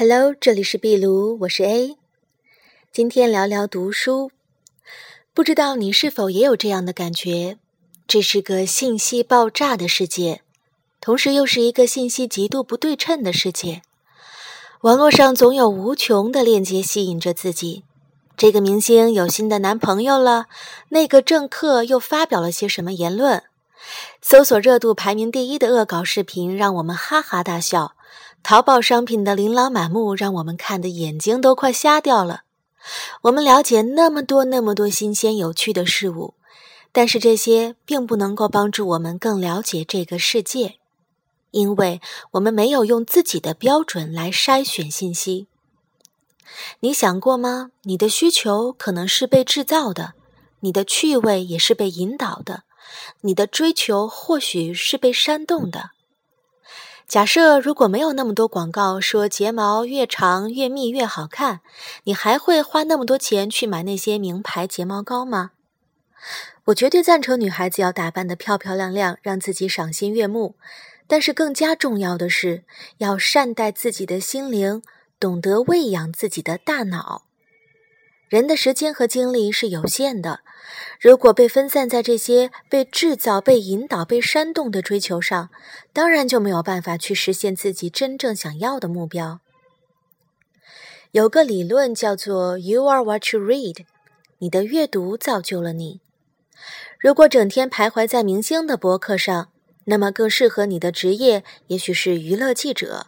Hello，这里是壁炉，我是 A。今天聊聊读书，不知道你是否也有这样的感觉？这是个信息爆炸的世界，同时又是一个信息极度不对称的世界。网络上总有无穷的链接吸引着自己。这个明星有新的男朋友了，那个政客又发表了些什么言论？搜索热度排名第一的恶搞视频让我们哈哈大笑。淘宝商品的琳琅满目，让我们看的眼睛都快瞎掉了。我们了解那么多那么多新鲜有趣的事物，但是这些并不能够帮助我们更了解这个世界，因为我们没有用自己的标准来筛选信息。你想过吗？你的需求可能是被制造的，你的趣味也是被引导的，你的追求或许是被煽动的。假设如果没有那么多广告说睫毛越长越密越好看，你还会花那么多钱去买那些名牌睫毛膏吗？我绝对赞成女孩子要打扮得漂漂亮亮，让自己赏心悦目。但是更加重要的是，要善待自己的心灵，懂得喂养自己的大脑。人的时间和精力是有限的，如果被分散在这些被制造、被引导、被煽动的追求上，当然就没有办法去实现自己真正想要的目标。有个理论叫做 “You are what you read”，你的阅读造就了你。如果整天徘徊在明星的博客上，那么更适合你的职业也许是娱乐记者。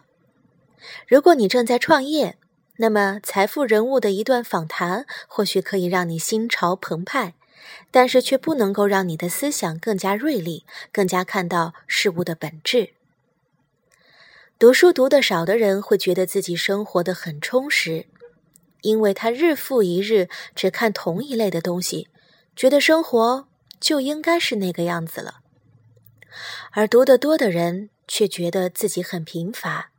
如果你正在创业，那么，财富人物的一段访谈或许可以让你心潮澎湃，但是却不能够让你的思想更加锐利，更加看到事物的本质。读书读得少的人会觉得自己生活的很充实，因为他日复一日只看同一类的东西，觉得生活就应该是那个样子了。而读得多的人却觉得自己很贫乏。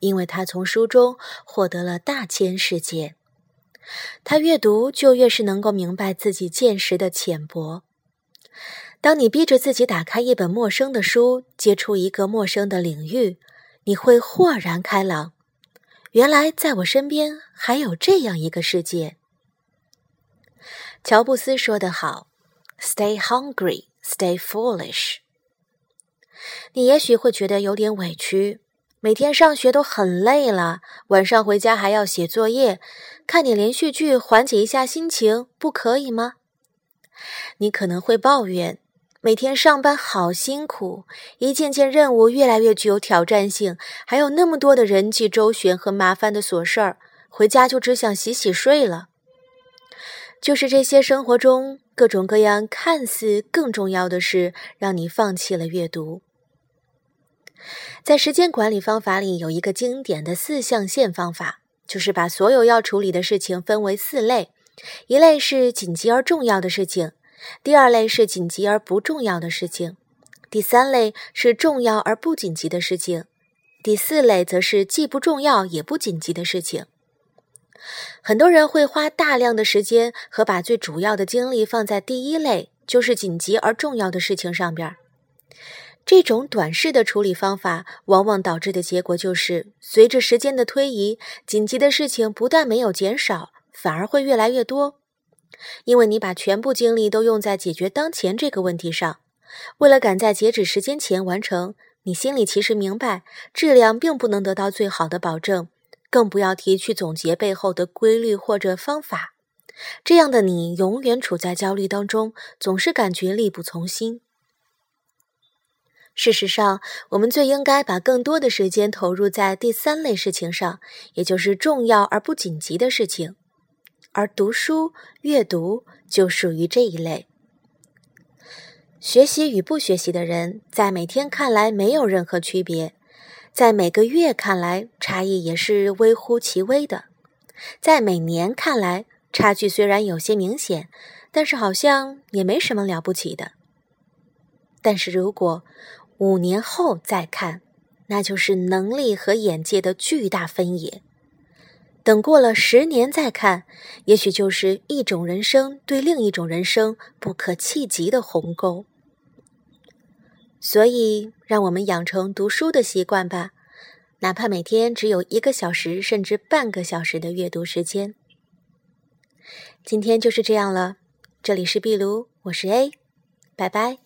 因为他从书中获得了大千世界，他越读就越是能够明白自己见识的浅薄。当你逼着自己打开一本陌生的书，接触一个陌生的领域，你会豁然开朗。原来在我身边还有这样一个世界。乔布斯说得好：“Stay hungry, stay foolish。”你也许会觉得有点委屈。每天上学都很累了，晚上回家还要写作业，看点连续剧缓解一下心情，不可以吗？你可能会抱怨，每天上班好辛苦，一件件任务越来越具有挑战性，还有那么多的人际周旋和麻烦的琐事儿，回家就只想洗洗睡了。就是这些生活中各种各样看似更重要的事，让你放弃了阅读。在时间管理方法里，有一个经典的四象限方法，就是把所有要处理的事情分为四类：一类是紧急而重要的事情，第二类是紧急而不重要的事情，第三类是重要而不紧急的事情，第四类则是既不重要也不紧急的事情。很多人会花大量的时间和把最主要的精力放在第一类，就是紧急而重要的事情上边。这种短视的处理方法，往往导致的结果就是，随着时间的推移，紧急的事情不但没有减少，反而会越来越多。因为你把全部精力都用在解决当前这个问题上，为了赶在截止时间前完成，你心里其实明白，质量并不能得到最好的保证，更不要提去总结背后的规律或者方法。这样的你，永远处在焦虑当中，总是感觉力不从心。事实上，我们最应该把更多的时间投入在第三类事情上，也就是重要而不紧急的事情。而读书、阅读就属于这一类。学习与不学习的人，在每天看来没有任何区别，在每个月看来差异也是微乎其微的，在每年看来差距虽然有些明显，但是好像也没什么了不起的。但是如果五年后再看，那就是能力和眼界的巨大分野；等过了十年再看，也许就是一种人生对另一种人生不可企及的鸿沟。所以，让我们养成读书的习惯吧，哪怕每天只有一个小时甚至半个小时的阅读时间。今天就是这样了，这里是壁炉，我是 A，拜拜。